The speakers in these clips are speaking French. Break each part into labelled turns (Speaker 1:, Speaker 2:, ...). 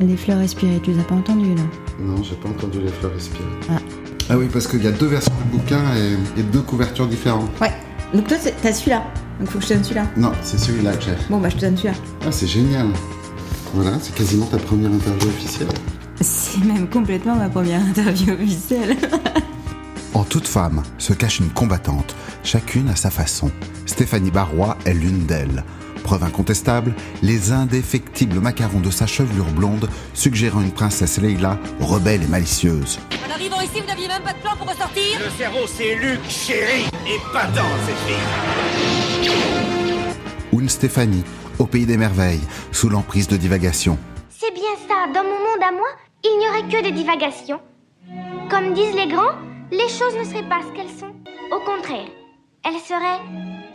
Speaker 1: Les fleurs respirées, tu les as pas entendues là
Speaker 2: Non, j'ai pas entendu les fleurs respirer.
Speaker 1: Ah.
Speaker 2: Ah oui, parce qu'il y a deux versions du bouquin et, et deux couvertures différentes.
Speaker 1: Ouais. Donc toi, t'as celui-là. Donc faut que je te donne celui-là.
Speaker 2: Non, c'est celui-là que j'ai.
Speaker 1: Bon, bah je te donne celui-là.
Speaker 2: Ah, c'est génial. Voilà, c'est quasiment ta première interview officielle.
Speaker 1: C'est même complètement ma première interview officielle.
Speaker 3: En toute femme se cache une combattante, chacune à sa façon. Stéphanie Barrois est l'une d'elles. Preuve incontestable, les indéfectibles macarons de sa chevelure blonde suggérant une princesse Leila rebelle et malicieuse.
Speaker 4: En arrivant ici, vous n'aviez même pas de plan pour ressortir
Speaker 5: Le cerveau, c'est Luc, chéri, et pas dans cette fille.
Speaker 3: Ou une Stéphanie, au pays des merveilles, sous l'emprise de divagations.
Speaker 6: C'est bien ça, dans mon monde à moi, il n'y aurait que des divagations. Comme disent les grands, les choses ne seraient pas ce qu'elles sont. Au contraire, elles seraient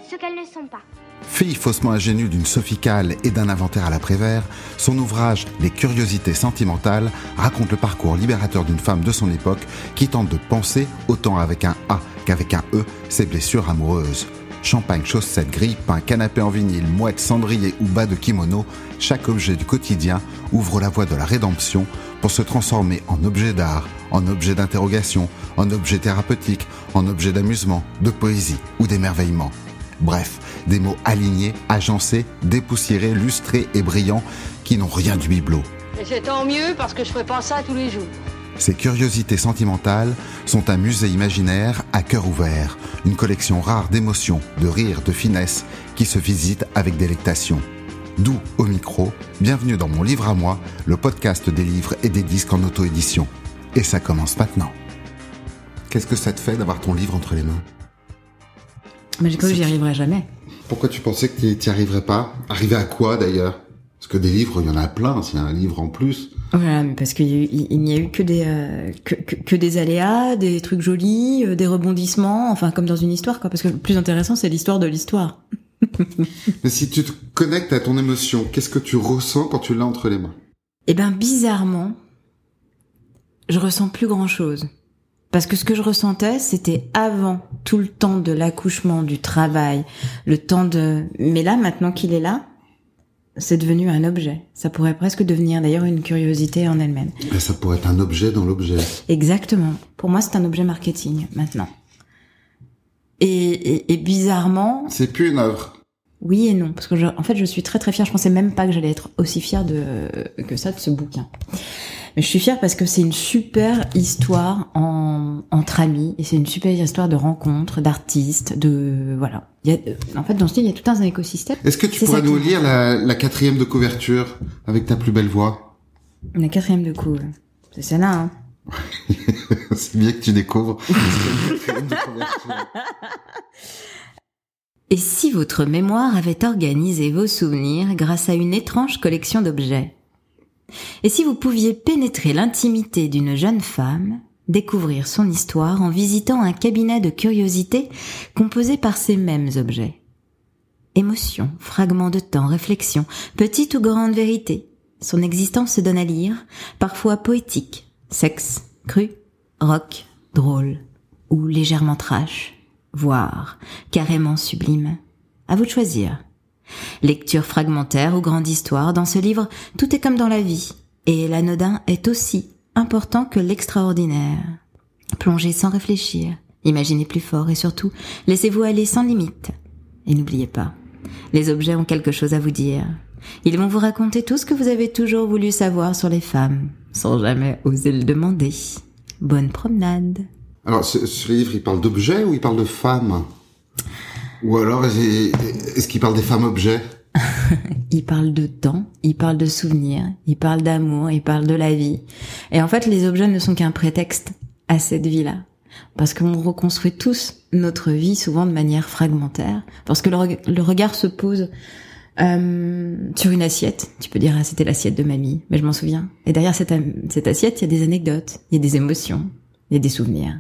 Speaker 6: ce qu'elles ne sont pas.
Speaker 3: Fille faussement ingénue d'une Sophie Calle et d'un inventaire à l'après-vert, son ouvrage Les curiosités sentimentales raconte le parcours libérateur d'une femme de son époque qui tente de penser, autant avec un A qu'avec un E, ses blessures amoureuses. Champagne, chaussettes, grille-pain, canapé en vinyle, mouette, cendrier ou bas de kimono, chaque objet du quotidien ouvre la voie de la rédemption pour se transformer en objet d'art, en objet d'interrogation, en objet thérapeutique, en objet d'amusement, de poésie ou d'émerveillement. Bref, des mots alignés, agencés, dépoussiérés, lustrés et brillants qui n'ont rien du bibelot.
Speaker 4: Et c'est tant mieux parce que je ferai pas ça tous les jours.
Speaker 3: Ces curiosités sentimentales sont un musée imaginaire à cœur ouvert, une collection rare d'émotions, de rires, de finesse qui se visite avec délectation. D'où, au micro, bienvenue dans mon livre à moi, le podcast des livres et des disques en auto-édition. Et ça commence maintenant. Qu'est-ce que ça te fait d'avoir ton livre entre les mains?
Speaker 1: Mais j'ai cru que j'y arriverais jamais.
Speaker 2: Pourquoi tu pensais que tu n'y arriverais pas? Arriver à quoi d'ailleurs? Parce que des livres, il y en a plein, s'il y a un livre en plus.
Speaker 1: Voilà, mais parce qu'il n'y a eu que des euh, que, que, que des aléas, des trucs jolis, euh, des rebondissements, enfin comme dans une histoire quoi. Parce que le plus intéressant c'est l'histoire de l'histoire.
Speaker 2: Mais si tu te connectes à ton émotion, qu'est-ce que tu ressens quand tu l'as entre les mains?
Speaker 1: Eh ben bizarrement, je ressens plus grand chose. Parce que ce que je ressentais, c'était avant tout le temps de l'accouchement, du travail, le temps de... Mais là, maintenant qu'il est là, c'est devenu un objet. Ça pourrait presque devenir d'ailleurs une curiosité en elle-même.
Speaker 2: Ça pourrait être un objet dans l'objet.
Speaker 1: Exactement. Pour moi, c'est un objet marketing maintenant. Et, et, et bizarrement,
Speaker 2: C'est plus une œuvre.
Speaker 1: Oui et non, parce que je, en fait, je suis très très fière. Je pensais même pas que j'allais être aussi fière de que ça de ce bouquin. Mais je suis fière parce que c'est une super histoire en, entre amis et c'est une super histoire de rencontres, d'artistes, de voilà. Il y a, en fait, dans ce livre, il y a tout un écosystème.
Speaker 2: Est-ce que tu pourrais nous
Speaker 1: qui-
Speaker 2: lire la, la quatrième de couverture avec ta plus belle voix?
Speaker 1: La quatrième de coup, c'est celle-là. Hein.
Speaker 2: C'est bien que tu découvres. La quatrième de couverture.
Speaker 1: Et si votre mémoire avait organisé vos souvenirs grâce à une étrange collection d'objets? Et si vous pouviez pénétrer l'intimité d'une jeune femme, découvrir son histoire en visitant un cabinet de curiosité composé par ces mêmes objets? Émotions, fragments de temps, réflexions, petite ou grande vérité, son existence se donne à lire, parfois poétique, sexe, cru, rock, drôle ou légèrement trash voire carrément sublime. À vous de choisir. Lecture fragmentaire ou grande histoire, dans ce livre, tout est comme dans la vie, et l'anodin est aussi important que l'extraordinaire. Plongez sans réfléchir, imaginez plus fort et surtout, laissez-vous aller sans limite. Et n'oubliez pas, les objets ont quelque chose à vous dire. Ils vont vous raconter tout ce que vous avez toujours voulu savoir sur les femmes, sans jamais oser le demander. Bonne promenade.
Speaker 2: Alors, ce, ce livre, il parle d'objets ou il parle de femmes? Ou alors, est- est-ce qu'il parle des femmes objets?
Speaker 1: Il parle de temps, il parle de souvenirs, il parle d'amour, il parle de la vie. Et en fait, les objets ne sont qu'un prétexte à cette vie-là. Parce qu'on reconstruit tous notre vie souvent de manière fragmentaire. Parce que le, le regard se pose euh, sur une assiette. Tu peux dire, ah, c'était l'assiette de mamie, mais je m'en souviens. Et derrière cette, cette assiette, il y a des anecdotes, il y a des émotions, il y a des souvenirs.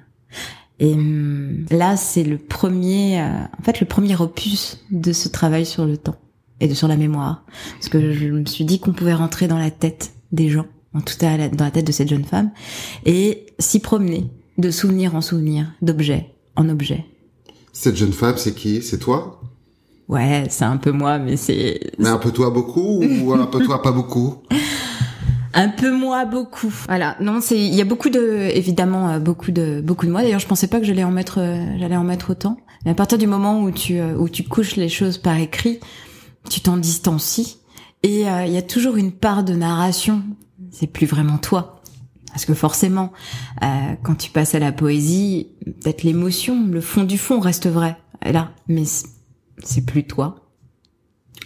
Speaker 1: Et hum, là, c'est le premier, euh, en fait, le premier opus de ce travail sur le temps et de, sur la mémoire. Parce que je me suis dit qu'on pouvait rentrer dans la tête des gens, en tout cas dans la tête de cette jeune femme, et s'y promener de souvenir en souvenir, d'objet en objet.
Speaker 2: Cette jeune femme, c'est qui? C'est toi?
Speaker 1: Ouais, c'est un peu moi, mais c'est
Speaker 2: Mais un peu toi beaucoup ou un peu toi pas beaucoup?
Speaker 1: Un peu moi, beaucoup. Voilà. Non, c'est il y a beaucoup de évidemment euh, beaucoup de beaucoup de moi. D'ailleurs, je pensais pas que j'allais en mettre euh, j'allais en mettre autant. Mais à partir du moment où tu euh, où tu couches les choses par écrit, tu t'en distancies et il y a toujours une part de narration. C'est plus vraiment toi. Parce que forcément, quand tu passes à la poésie, peut-être l'émotion, le fond du fond reste vrai. Là, mais c'est plus toi.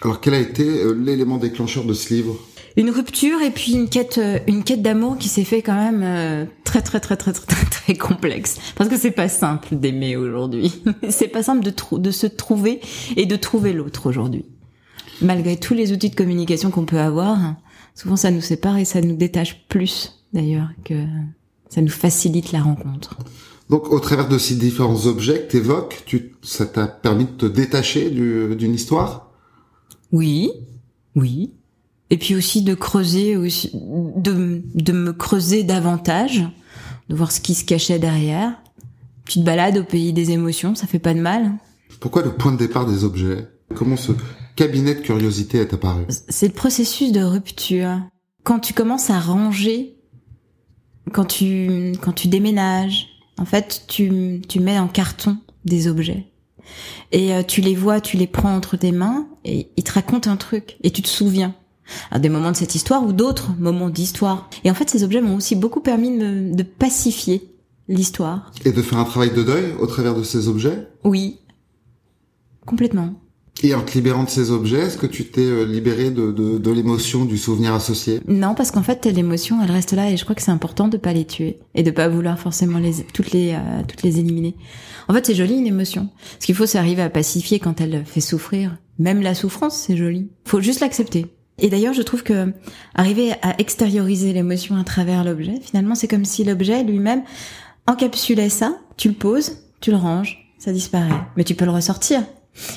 Speaker 2: Alors, quel a été l'élément déclencheur de ce livre?
Speaker 1: Une rupture et puis une quête euh, une quête d'amour qui s'est fait quand même euh, très très très très très très, complexe. Parce que c'est pas simple d'aimer aujourd'hui. C'est pas simple de de se trouver et de trouver l'autre aujourd'hui. Malgré tous les outils de communication qu'on peut avoir souvent ça nous sépare et ça nous détache plus d'ailleurs que ça nous facilite la rencontre.
Speaker 2: Donc au travers de ces différents objets que tu évoques tu ça t'a permis de te détacher d'une histoire?
Speaker 1: Oui. Oui et puis aussi de creuser aussi de, de me creuser davantage de voir ce qui se cachait derrière. Tu te balades au pays des émotions ça fait pas de mal.
Speaker 2: Pourquoi le point de départ des objets? Comment ce cabinet de curiosité est apparu?
Speaker 1: C'est le processus de rupture. Quand tu commences à ranger quand tu quand tu déménages en fait tu tu mets en carton des objets. Et euh, tu les vois, tu les prends entre tes mains et ils te racontent un truc et tu te souviens à des moments de cette histoire ou d'autres moments d'histoire. Et en fait, ces objets m'ont aussi beaucoup permis de, de pacifier l'histoire.
Speaker 2: Et de faire un travail de deuil au travers de ces objets?
Speaker 1: Oui, complètement.
Speaker 2: Et en te libérant de ces objets, est-ce que tu t'es euh, libéré de, de, de l'émotion, du souvenir associé?
Speaker 1: Non, parce qu'en fait, l'émotion, elle reste là, et je crois que c'est important de pas les tuer et de pas vouloir forcément les toutes les euh, toutes les éliminer. En fait, c'est joli une émotion. Ce qu'il faut, c'est arriver à pacifier quand elle fait souffrir. Même la souffrance, c'est joli. Faut juste l'accepter. Et d'ailleurs, je trouve que arriver à extérioriser l'émotion à travers l'objet, finalement, c'est comme si l'objet lui-même encapsulait ça, tu le poses, tu le ranges, ça disparaît. Mais tu peux le ressortir.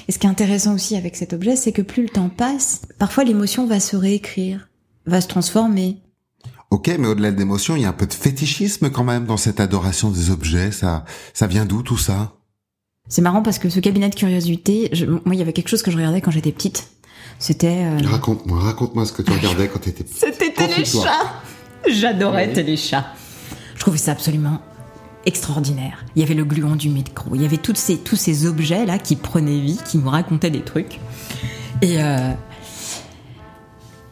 Speaker 1: Et ce qui est intéressant aussi avec cet objet, c'est que plus le temps passe, parfois l'émotion va se réécrire, va se transformer.
Speaker 3: Ok, mais au-delà de l'émotion, il y a un peu de fétichisme quand même dans cette adoration des objets. Ça, ça vient d'où tout ça?
Speaker 1: C'est marrant parce que ce cabinet de curiosité, moi, il y avait quelque chose que je regardais quand j'étais petite. C'était. Euh,
Speaker 2: raconte-moi, raconte-moi ce que tu regardais quand t'étais.
Speaker 1: C'était Téléchat. J'adorais Téléchat. Je trouvais ça absolument extraordinaire. Il y avait le gluon du micro, il y avait toutes ces, tous ces objets là qui prenaient vie, qui nous racontaient des trucs. Et euh,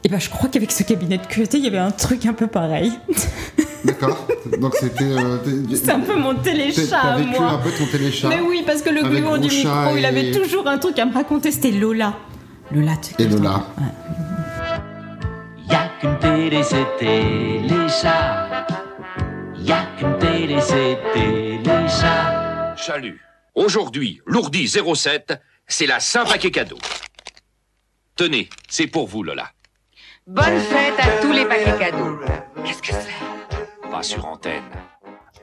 Speaker 1: et ben je crois qu'avec ce cabinet de QT, il y avait un truc un peu pareil.
Speaker 2: D'accord. Donc c'était. Euh,
Speaker 1: c'est un peu mon téléchat.
Speaker 2: T'as vécu un peu ton téléchat.
Speaker 1: Mais oui, parce que le gluon du micro, il avait toujours un truc à me raconter. C'était Lola. Lola, tu
Speaker 2: Et Lola.
Speaker 7: Y'a qu'une télé, c'était les chats. Y'a qu'une télé, c'était les chats.
Speaker 8: Chalut. Aujourd'hui, l'ourdi 07, c'est la Saint-Paquet cadeau. Tenez, c'est pour vous, Lola.
Speaker 4: Bonne fête à tous les paquets cadeaux. Qu'est-ce que c'est?
Speaker 8: Pas sur antenne.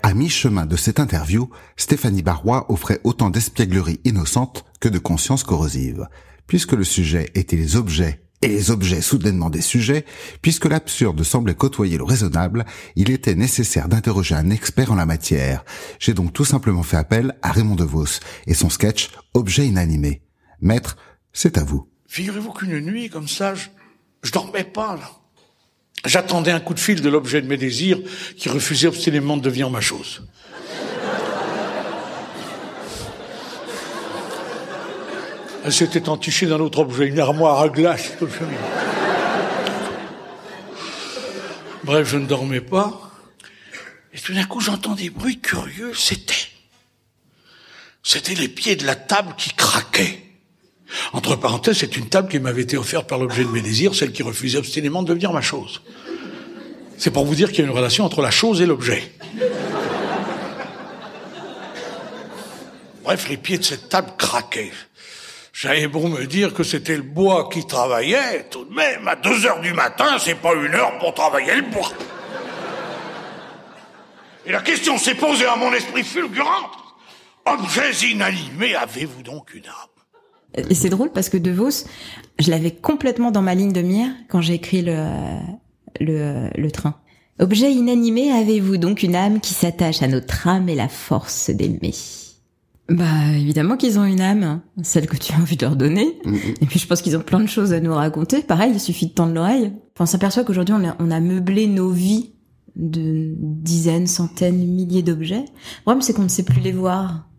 Speaker 3: À mi-chemin de cette interview, Stéphanie Barrois offrait autant d'espièglerie innocente que de conscience corrosive puisque le sujet était les objets et les objets soudainement des sujets, puisque l'absurde semblait côtoyer le raisonnable, il était nécessaire d'interroger un expert en la matière. J'ai donc tout simplement fait appel à Raymond DeVos et son sketch Objet inanimé. Maître, c'est à vous.
Speaker 9: Figurez-vous qu'une nuit comme ça, je, je dormais pas là. J'attendais un coup de fil de l'objet de mes désirs qui refusait obstinément de devenir ma chose. Elle s'était entichée d'un autre objet, une armoire à glace. Bref, je ne dormais pas. Et tout d'un coup, j'entends des bruits curieux. C'était, c'était les pieds de la table qui craquaient. Entre parenthèses, c'est une table qui m'avait été offerte par l'objet de mes désirs, celle qui refusait obstinément de devenir ma chose. C'est pour vous dire qu'il y a une relation entre la chose et l'objet. Bref, les pieds de cette table craquaient. J'avais beau me dire que c'était le bois qui travaillait, tout de même, à deux heures du matin, c'est pas une heure pour travailler le bois. Et la question s'est posée à mon esprit fulgurant. Objets inanimés, avez-vous donc une âme
Speaker 1: Et c'est drôle parce que De Vos, je l'avais complètement dans ma ligne de mire quand j'ai écrit le, le, le train. Objet inanimé, avez-vous donc une âme qui s'attache à notre âme et la force d'aimer? Bah évidemment qu'ils ont une âme, celle que tu as envie de leur donner.
Speaker 2: Mhm.
Speaker 1: Et puis je pense qu'ils ont plein de choses à nous raconter. Pareil, il suffit de tendre l'oreille. Enfin, on s'aperçoit qu'aujourd'hui on a, on a meublé nos vies de dizaines, centaines, milliers d'objets. Le problème c'est qu'on ne sait plus les voir.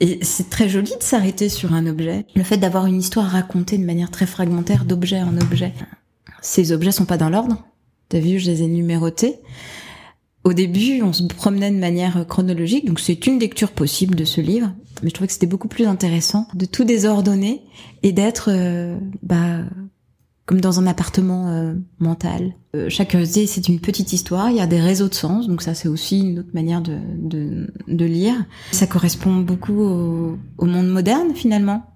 Speaker 1: Et c'est très joli de s'arrêter sur un objet. Le fait d'avoir une histoire racontée de manière très fragmentaire d'objet en objet. Ces objets sont pas dans l'ordre. T'as vu, je les ai numérotés. Au début, on se promenait de manière chronologique, donc c'est une lecture possible de ce livre. Mais je trouvais que c'était beaucoup plus intéressant de tout désordonner et d'être, euh, bah, comme dans un appartement euh, mental. Euh, chaque curiosité, c'est une petite histoire. Il y a des réseaux de sens, donc ça, c'est aussi une autre manière de, de, de lire. Ça correspond beaucoup au, au monde moderne, finalement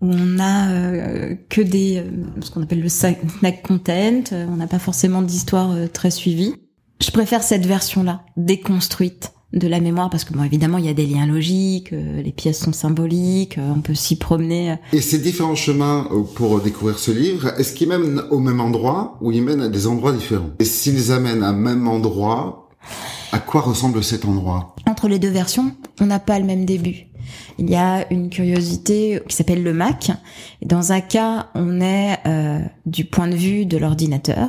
Speaker 1: où on a euh, que des ce qu'on appelle le snack content, on n'a pas forcément d'histoire très suivie. Je préfère cette version-là, déconstruite de la mémoire parce que bon évidemment il y a des liens logiques, euh, les pièces sont symboliques, euh, on peut s'y promener.
Speaker 2: Et ces différents chemins euh, pour découvrir ce livre, est-ce qu'ils mènent au même endroit ou ils mènent à des endroits différents? Et s'ils amènent à même endroit, à quoi ressemble cet endroit?
Speaker 1: Entre les deux versions, on n'a pas le même début. Il y a une curiosité qui s'appelle le Mac. Dans un cas, on est euh, du point de vue de l'ordinateur,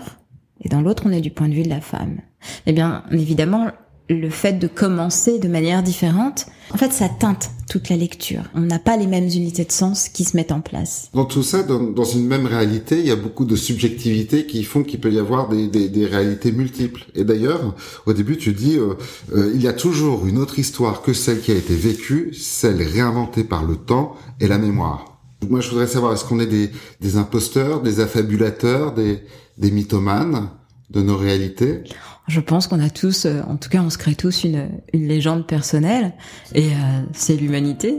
Speaker 1: et dans l'autre, on est du point de vue de la femme. Eh bien, évidemment, le fait de commencer de manière différente, en fait, ça teinte toute la lecture. On n'a pas les mêmes unités de sens qui se mettent en place.
Speaker 2: Dans tout ça, dans, une même réalité, il y a beaucoup de subjectivité qui font qu'il peut y avoir des, réalités multiples. Et d'ailleurs, au début, tu dis, euh, euh, il y a toujours une autre histoire que celle qui a été vécue, celle réinventée par le temps et la mémoire. Moi, je voudrais savoir, est-ce qu'on est des, imposteurs, des affabulateurs, des mythomanes de nos réalités?
Speaker 1: Je pense qu'on a tous, euh, en tout cas, on se crée tous une, légende personnelle, et euh, c'est l'humanité.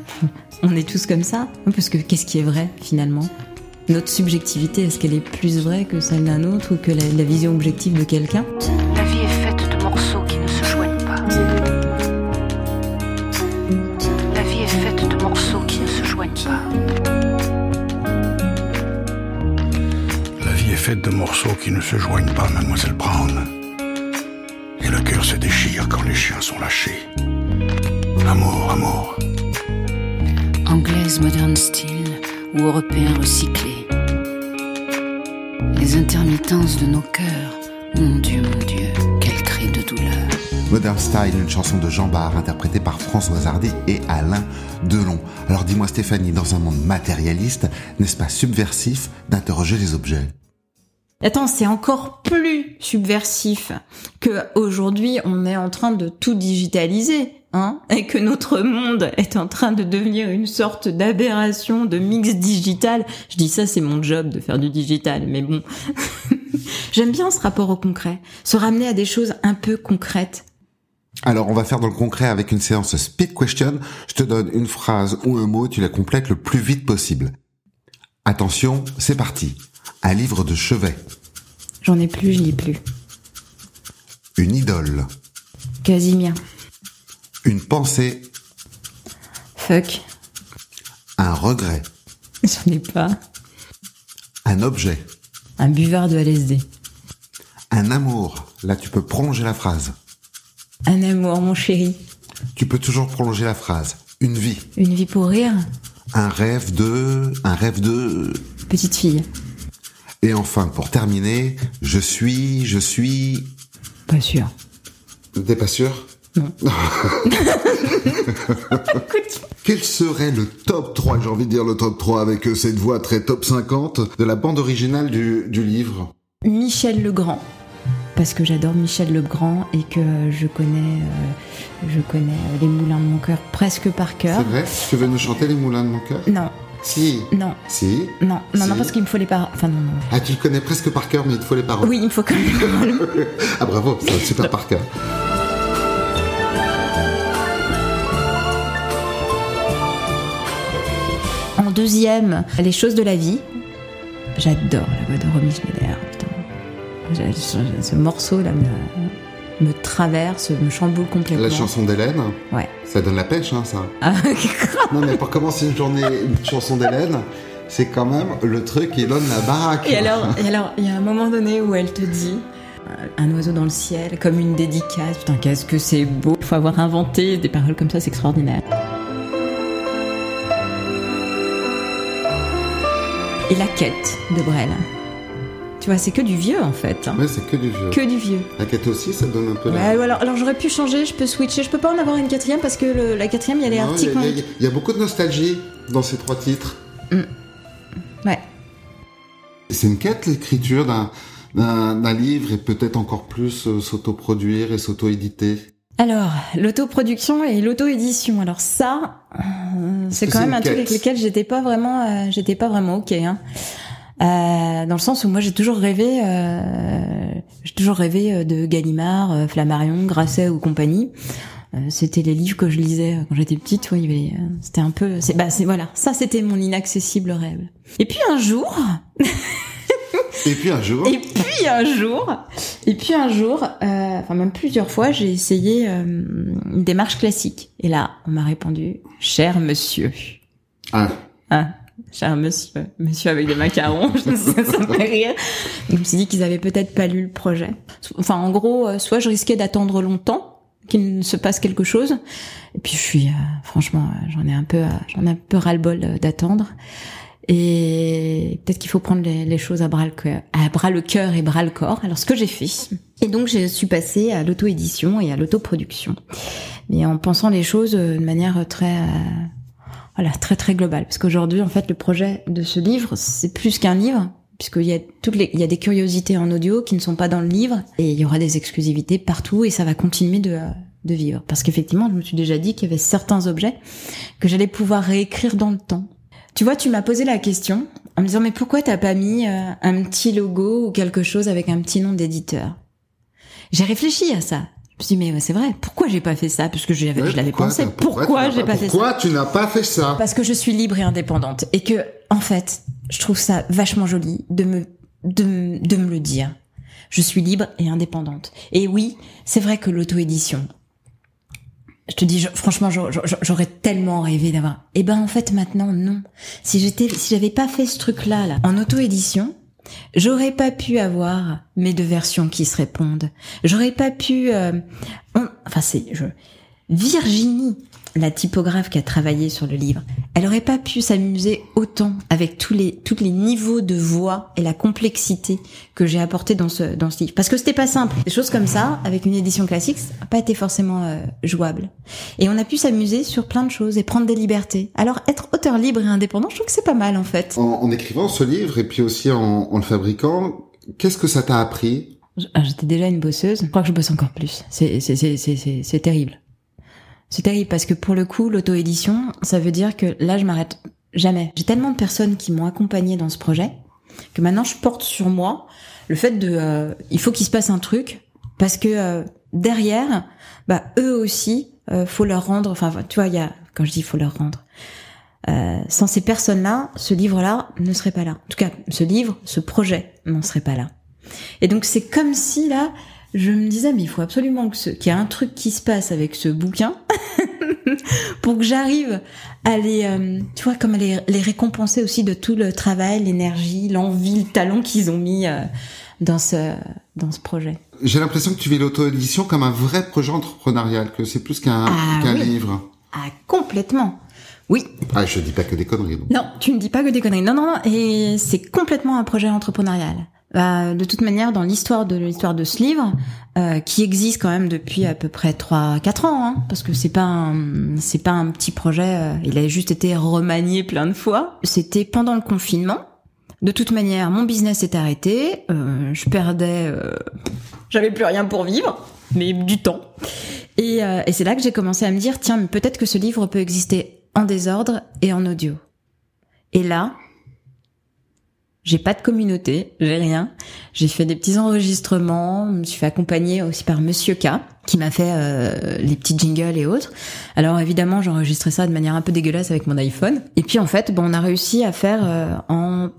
Speaker 1: On est tous comme ça, parce que qu'est-ce qui est vrai finalement? Notre subjectivité, est-ce qu'elle est plus vraie que celle d'un autre ou que la vision objective de quelqu'un?
Speaker 9: Morceaux qui ne se joignent pas, mademoiselle Brown. Et le cœur se déchire quand les chiens sont lâchés. Amour, amour.
Speaker 10: Anglaise moderne style ou européen recyclé. Les intermittences de nos cœurs. Mon Dieu, mon Dieu, quel cri de douleur.
Speaker 3: Modern Style, une chanson de Jean Bart interprétée par Françoise Hardy et Alain Delon. Alors dis-moi Stéphanie, dans un monde matérialiste, n'est-ce pas subversif d'interroger les objets?
Speaker 1: Attends, c'est encore plus subversif que aujourd'hui on est en train de tout digitaliser, hein, et que notre monde est en train de devenir une sorte d'aberration, de mix digital. Je dis ça, c'est mon job de faire du digital, mais bon. J'aime bien ce rapport au concret, se ramener à des choses un peu concrètes.
Speaker 3: Alors, on va faire dans le concret avec une séance speed question. Je te donne une phrase ou un mot, tu la complètes le plus vite possible. Attention, c'est parti. Un livre de chevet.
Speaker 1: J'en ai plus, je lis plus.
Speaker 3: Une idole.
Speaker 1: Casimir.
Speaker 3: Une pensée.
Speaker 1: Fuck.
Speaker 3: Un regret.
Speaker 1: J'en ai pas.
Speaker 3: Un objet.
Speaker 1: Un buvard de LSD.
Speaker 3: Un amour. Là, tu peux prolonger la phrase.
Speaker 1: Un amour, mon chéri.
Speaker 3: Tu peux toujours prolonger la phrase. Une vie.
Speaker 1: Une vie pour rire.
Speaker 3: Un rêve de... Un rêve de...
Speaker 1: Petite fille.
Speaker 3: Et enfin, pour terminer, je suis... Je suis...
Speaker 1: Pas sûr.
Speaker 2: T'es pas sûr?
Speaker 1: Non.
Speaker 2: Quel serait le top 3, j'ai envie de dire le top 3 avec euh, cette voix très top 50 de la bande originale du, du livre?
Speaker 1: Michel Legrand. Parce que j'adore Michel Legrand et que je connais, euh, je connais les moulins de mon cœur presque par cœur.
Speaker 2: C'est vrai? Tu veux nous chanter les moulins de mon cœur?
Speaker 1: Non,
Speaker 2: Si.
Speaker 1: non,
Speaker 2: Si.
Speaker 1: non, non,
Speaker 2: Si.
Speaker 1: non, parce qu'il me faut les paroles. Enfin, non, non.
Speaker 2: Ah, tu le connais presque par cœur, mais il te faut les paroles.
Speaker 1: Oui, il me faut quand même les paroles.
Speaker 2: ah, bravo, c'est un super par cœur.
Speaker 1: En deuxième, Les choses de la vie. J'adore la voix de Romy Schneider. Putain. Ce, ce morceau-là me, me traverse, me chamboule complètement.
Speaker 2: La chanson d'Hélène
Speaker 1: Ouais.
Speaker 2: Ça donne la pêche, hein, ça.
Speaker 1: Ah,
Speaker 2: non, mais pour commencer une journée, une chanson d'Hélène, c'est quand même le truc qui donne la baraque.
Speaker 1: Et alors, il alors, y a un moment donné où elle te dit euh, un oiseau dans le ciel, comme une dédicace. Putain, qu'est-ce que c'est beau. Il Faut avoir inventé des paroles comme ça, c'est extraordinaire. Et la quête de Brel. Tu vois, c'est que du vieux en fait.
Speaker 2: Ouais, c'est que du vieux.
Speaker 1: Que du vieux.
Speaker 2: La quête aussi, ça donne un peu la...
Speaker 1: alors, alors j'aurais pu changer, je peux switcher. Je peux pas en avoir une quatrième parce que le- la quatrième, il y a les
Speaker 2: Non, Il y,
Speaker 1: articles.
Speaker 2: il y a- il y a beaucoup de nostalgie dans ces trois titres.
Speaker 1: Ouais.
Speaker 2: C'est une quête, l'écriture d'un livre et peut-être encore plus euh, s'autoproduire et s'auto-éditer.
Speaker 1: Alors, l'autoproduction et l'auto-édition. Alors ça, euh, c'est quand même un truc avec lequel j'étais pas vraiment, euh, j'étais pas vraiment ok. Hein. Euh, dans le sens où moi j'ai toujours rêvé, euh, j'ai toujours rêvé euh, de Gallimard, euh, Flammarion, Grasset ou compagnie. Euh, c'était les livres que je lisais quand j'étais petite. Ouais, avait, c'était un peu, c'est bah c'est voilà, ça c'était mon inaccessible rêve. Et puis un jour,
Speaker 2: Et puis un jour,
Speaker 1: et puis un jour, et puis un jour, euh, enfin même plusieurs fois, j'ai essayé une démarche classique. Et là, on m'a répondu, cher monsieur.
Speaker 2: ah,
Speaker 1: Ah, cher monsieur, monsieur avec des macarons, ça, me fait rire. Donc, je me suis dit qu'ils avaient peut-être pas lu le projet. Enfin, en gros, euh, soit je risquais d'attendre longtemps qu'il ne se passe quelque chose, et puis je suis, euh, franchement, euh, j'en ai un peu, j'en ai un peu ras-le-bol d'attendre. Et peut-être qu'il faut prendre les, choses à bras le cœur, à bras le cœur et bras le corps. Alors ce que j'ai fait, et donc je suis passée à l'auto-édition et à l'autoproduction, mais en pensant les choses de manière très voilà, très très global. Parce qu'aujourd'hui, en fait, le projet de ce livre, c'est plus qu'un livre, puisqu'il y a toutes les, il y a des curiosités en audio qui ne sont pas dans le livre, et il y aura des exclusivités partout, et ça va continuer de, de vivre. Parce qu'effectivement, je me suis déjà dit qu'il y avait certains objets que j'allais pouvoir réécrire dans le temps. Tu vois, tu m'as posé la question en me disant, mais pourquoi t'as pas mis euh, un petit logo ou quelque chose avec un petit nom d'éditeur? J'ai réfléchi à ça. Je me suis dit, mais ouais, c'est vrai, pourquoi j'ai pas fait ça? Parce que je l'avais,
Speaker 2: ouais, pourquoi
Speaker 1: pensé. Pourquoi, j'ai pas fait ça?
Speaker 2: Pourquoi tu n'as pas fait ça?
Speaker 1: Parce que je suis libre et indépendante et que en fait, je trouve ça vachement joli de me de, me- de me le dire. Je suis libre et indépendante. Et oui, c'est vrai que l'auto-édition. Je te dis, je- franchement, j'aurais- tellement rêvé d'avoir. Eh ben, en fait, maintenant, non. Si j'étais, si j'avais pas fait ce truc-là, là, en auto-édition, j'aurais pas pu avoir mes deux versions qui se répondent. J'aurais pas pu, euh, on- enfin, c'est, Virginie, la typographe qui a travaillé sur le livre, elle aurait pas pu s'amuser autant avec tous les tous les niveaux de voix et la complexité que j'ai apporté dans ce dans ce livre parce que c'était pas simple. Des choses comme ça avec une édition classique, ça n'a pas été forcément euh, jouable. Et on a pu s'amuser sur plein de choses et prendre des libertés. Alors être auteur libre et indépendant, je trouve que c'est pas mal en fait.
Speaker 2: en, en écrivant ce livre et puis aussi en, en le fabriquant, qu'est-ce que ça t'a appris?
Speaker 1: Ah, J'étais déjà une bosseuse. Je crois que je bosse encore plus. C'est c'est c'est c'est c'est c'est terrible. C'est terrible parce que pour le coup, l'auto-édition, ça veut dire que là, je m'arrête jamais. J'ai tellement de personnes qui m'ont accompagnée dans ce projet que maintenant, je porte sur moi le fait de, euh, il faut qu'il se passe un truc parce que euh, derrière, bah eux aussi, euh, faut leur rendre. Enfin, tu vois, il y a quand je dis faut leur rendre. Euh, sans ces personnes-là, ce livre-là ne serait pas là. En tout cas, ce livre, ce projet n'en serait pas là. Et donc c'est comme si là, je me disais mais il faut absolument que ce- qu'il y ait un truc qui se passe avec ce bouquin pour que j'arrive à les, euh, tu vois, comme à les, les récompenser aussi de tout le travail, l'énergie, l'envie, le talent qu'ils ont mis euh, dans ce dans ce projet.
Speaker 2: J'ai l'impression que tu vis l'auto-édition comme un vrai projet entrepreneurial, que c'est plus qu'un
Speaker 1: Ah, oui.
Speaker 2: livre.
Speaker 1: Ah complètement. Oui,
Speaker 2: Ah, je dis pas que des conneries. donc.
Speaker 1: Non, tu ne dis pas que des conneries. Non, non, non. Et c'est complètement un projet entrepreneurial. Bah, de toute manière, dans l'histoire de l'histoire de ce livre, euh, qui existe quand même depuis à peu près 3-4 ans, hein, parce que c'est pas c'est pas un petit projet. euh, il a juste été remanié plein de fois. C'était pendant le confinement. De toute manière, mon business est arrêté. euh, je perdais, euh, j'avais plus rien pour vivre, mais du temps. Et, euh, et c'est là que j'ai commencé à me dire, tiens, mais peut-être que ce livre peut exister en désordre et en audio. Et là, j'ai pas de communauté, j'ai rien. J'ai fait des petits enregistrements, je me suis fait accompagner aussi par Monsieur K, qui m'a fait euh, les petits jingles et autres. Alors évidemment, j'enregistrais ça de manière un peu dégueulasse avec mon iPhone. Et puis en fait, bon, on a réussi à faire euh, en,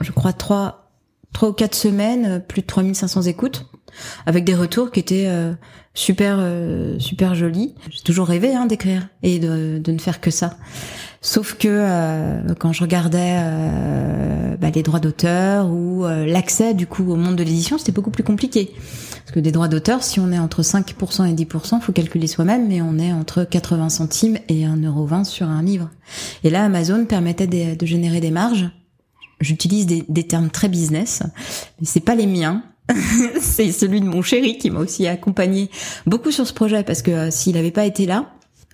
Speaker 1: je crois, trois, trois ou quatre semaines, euh, plus de 3500 écoutes, avec des retours qui étaient euh, super, euh, super jolis. J'ai toujours rêvé hein, d'écrire et de, de ne faire que ça. Sauf que euh, quand je regardais euh, bah, les droits d'auteur ou euh, l'accès du coup au monde de l'édition, c'était beaucoup plus compliqué. Parce que des droits d'auteur, si on est entre 5% et 10%, faut calculer soi-même, mais on est entre 80 centimes et 1,20€ sur un livre. Et là, Amazon permettait des- de générer des marges j'utilise des, des termes très business, mais c'est pas les miens. c'est celui de mon chéri qui m'a aussi accompagné beaucoup sur ce projet parce que euh, s'il n'avait pas été là,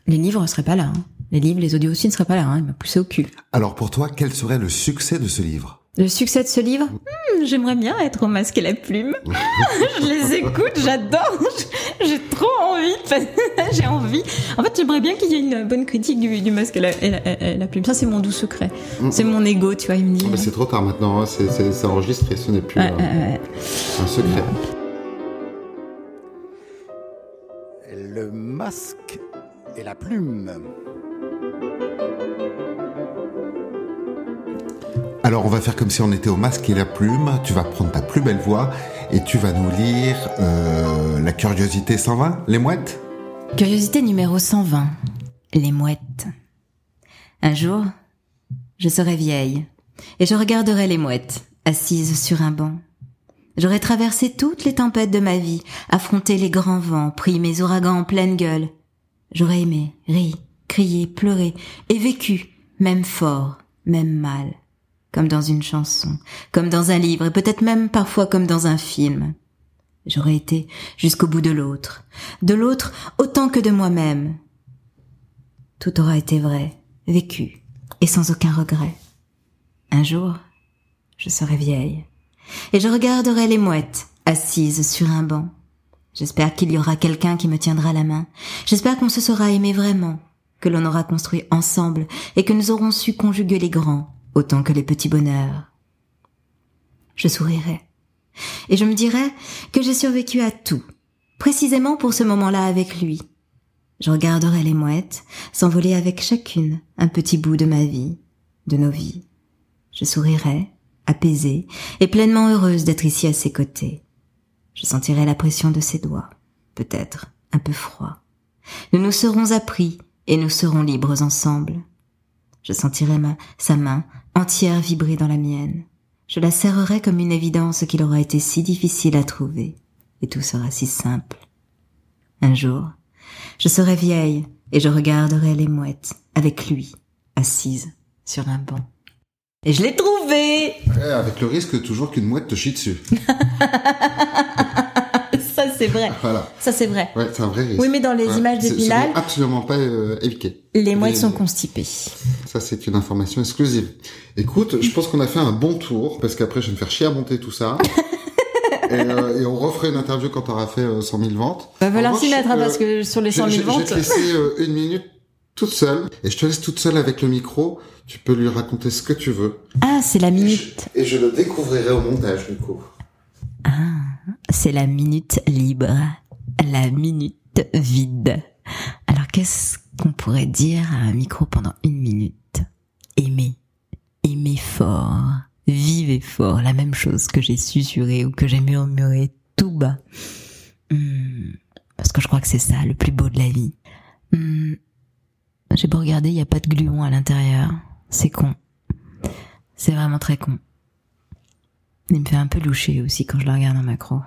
Speaker 1: les livres ne seraient pas là. hein. Les livres, les audios aussi ne seraient pas là. hein. Il m'a poussé au cul.
Speaker 3: Alors pour toi, quel serait le succès de ce livre?
Speaker 1: Le succès de ce livre? Hmm, J'aimerais bien être au masque et la plume. je les écoute, j'adore. J'ai trop envie. de- J'ai envie. En fait, j'aimerais bien qu'il y ait une bonne critique du, du masque et la, et la- et la plume. Ça, c'est mon doux secret. C'est mon ego, tu vois. Il me dit.
Speaker 2: Mais c'est trop tard maintenant, hein, c'est c'est- c'est enregistré, ce n'est plus
Speaker 1: Ouais,
Speaker 2: euh,
Speaker 1: ouais.
Speaker 2: un secret.
Speaker 11: Le masque et la plume.
Speaker 3: Alors on va faire comme si on était au masque et la plume. Tu vas prendre ta plus belle voix et tu vas nous lire euh, La curiosité 120, les mouettes
Speaker 1: Curiosité numéro 120. Les mouettes. Un jour, je serai vieille et je regarderai les mouettes assises sur un banc. J'aurai traversé toutes les tempêtes de ma vie, affronté les grands vents, pris mes ouragans en pleine gueule. J'aurais aimé, ri, crié, pleuré et vécu, même fort, même mal, comme dans une chanson, comme dans un livre et peut-être même parfois comme dans un film. J'aurais été jusqu'au bout de l'autre, de l'autre autant que de moi-même. Tout aura été vrai, vécu, et sans aucun regret. Un jour, je serai vieille, et je regarderai les mouettes assises sur un banc. J'espère qu'il y aura quelqu'un qui me tiendra la main. J'espère qu'on se sera aimé vraiment, que l'on aura construit ensemble, et que nous aurons su conjuguer les grands autant que les petits bonheurs. Je sourirai et je me dirais que j'ai survécu à tout, précisément pour ce moment-là avec lui. Je regarderai les mouettes s'envoler avec chacune un petit bout de ma vie, de nos vies. Je sourirai, apaisée et pleinement heureuse d'être ici à ses côtés. Je sentirai la pression de ses doigts, peut-être un peu froid. Nous nous serons appris et nous serons libres ensemble. Je sentirai ma, sa main entière vibrer dans la mienne. Je la serrerai comme une évidence qu'il aura été si difficile à trouver, et tout sera si simple. Un jour, je serai vieille et je regarderai les mouettes avec lui, assise sur un banc. Et je l'ai trouvé
Speaker 2: Ouais, avec le risque toujours qu'une mouette te chie dessus.
Speaker 1: C'est vrai.
Speaker 2: Voilà.
Speaker 1: Ça c'est vrai.
Speaker 2: Ouais, c'est un vrai risque.
Speaker 1: Oui, mais dans les
Speaker 2: Ouais,
Speaker 1: images d'Épinal,
Speaker 2: absolument pas euh, éviqué.
Speaker 1: les
Speaker 2: Mais,
Speaker 1: sont
Speaker 2: euh,
Speaker 1: constipées.
Speaker 2: Ça, c'est une information exclusive. Écoute, je pense qu'on a fait un bon tour, parce qu'après, je vais me faire chier à monter tout ça. et, euh, et on referait une interview quand t'auras fait euh, 100 000 ventes.
Speaker 1: Va falloir s'y mettre,
Speaker 2: euh,
Speaker 1: parce que sur les
Speaker 2: je-
Speaker 1: 100 000
Speaker 2: je- Je vais
Speaker 1: ventes...
Speaker 2: te laisser euh, une minute toute seule, et je te laisse toute seule avec le micro. Tu peux lui raconter ce que tu veux.
Speaker 1: Ah, c'est la minute.
Speaker 2: Et je le découvrirai au montage, du coup.
Speaker 1: C'est la minute libre, la minute vide. Alors qu'est-ce qu'on pourrait dire à un micro pendant une minute? Aimer, aimer fort, vivez fort, la même chose que j'ai susurré ou que j'ai murmuré tout bas. Hmm, parce que je crois que c'est ça, le plus beau de la vie. Hmm, j'ai beau regarder, il n'y a pas de gluon à l'intérieur. C'est con. C'est vraiment très con. Il me fait un peu loucher aussi quand je le regarde en macro.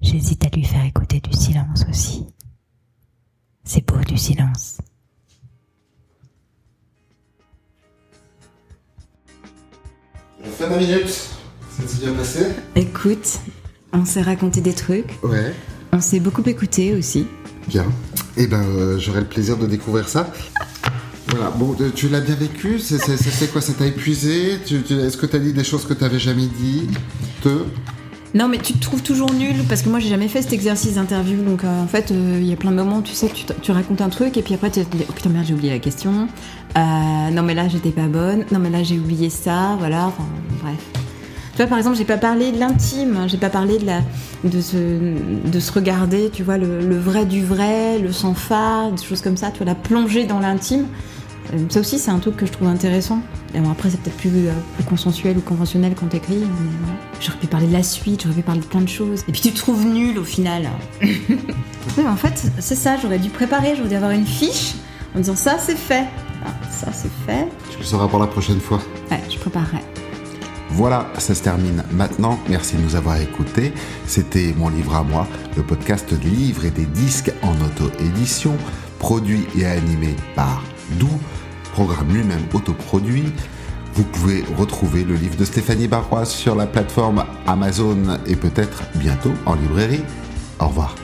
Speaker 1: J'hésite à lui faire écouter du silence aussi. C'est beau du silence.
Speaker 2: La fin de la minute. Ça s'est bien passé
Speaker 1: Écoute, on s'est raconté des trucs,
Speaker 2: Ouais.
Speaker 1: on s'est beaucoup écouté aussi.
Speaker 2: Bien. Eh ben, euh, j'aurai le plaisir de découvrir ça. Voilà. Bon, euh, tu l'as bien vécu C'est, c'est, ça fait quoi Ça t'a épuisé Est-ce que t'as dit des choses que t'avais jamais dit Te
Speaker 1: Non mais tu te trouves toujours nul parce que moi j'ai jamais fait cet exercice d'interview donc euh, en fait euh, il y a plein de moments tu sais tu, tu racontes un truc et puis après tu te dis oh putain merde j'ai oublié la question. Euh, non mais là j'étais pas bonne. Non mais là j'ai oublié ça voilà enfin bref. Tu vois par exemple j'ai pas parlé de l'intime hein, j'ai pas parlé de la de se de se regarder tu vois le, vrai du vrai le sans phare des choses comme ça tu vois la plongée dans l'intime ça aussi c'est un truc que je trouve intéressant et bon, après c'est peut-être plus, euh, plus consensuel ou conventionnel quand t'écris voilà. j'aurais pu parler de la suite j'aurais pu parler de plein de choses et puis tu te trouves nul au final mais en fait c'est ça j'aurais dû préparer j'aurais dû avoir une fiche en disant ça c'est fait Ah, ça c'est fait
Speaker 2: Tu le sauras pour la prochaine fois.
Speaker 1: ouais je préparerai
Speaker 3: Voilà, ça se termine maintenant. Merci de nous avoir écoutés. C'était Mon Livre à moi, le podcast de livres et des disques en auto-édition, produit et animé par Dou, programme lui-même autoproduit.
Speaker 2: Vous pouvez retrouver le livre de Stéphanie Barrois sur la plateforme Amazon et peut-être bientôt en librairie. Au revoir.